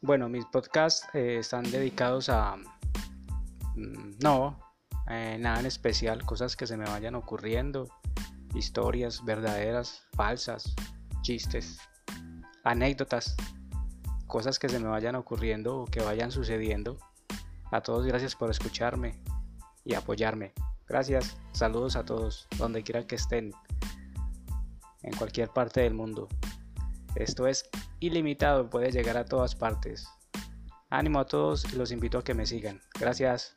Bueno, mis podcasts eh, están dedicados a... Mm, no, eh, nada en especial, cosas que se me vayan ocurriendo, historias verdaderas, falsas, chistes, anécdotas, cosas que se me vayan ocurriendo o que vayan sucediendo. A todos gracias por escucharme y apoyarme. Gracias, saludos a todos, donde quiera que estén, en cualquier parte del mundo. Esto es ilimitado, puede llegar a todas partes. Ánimo a todos y los invito a que me sigan. Gracias.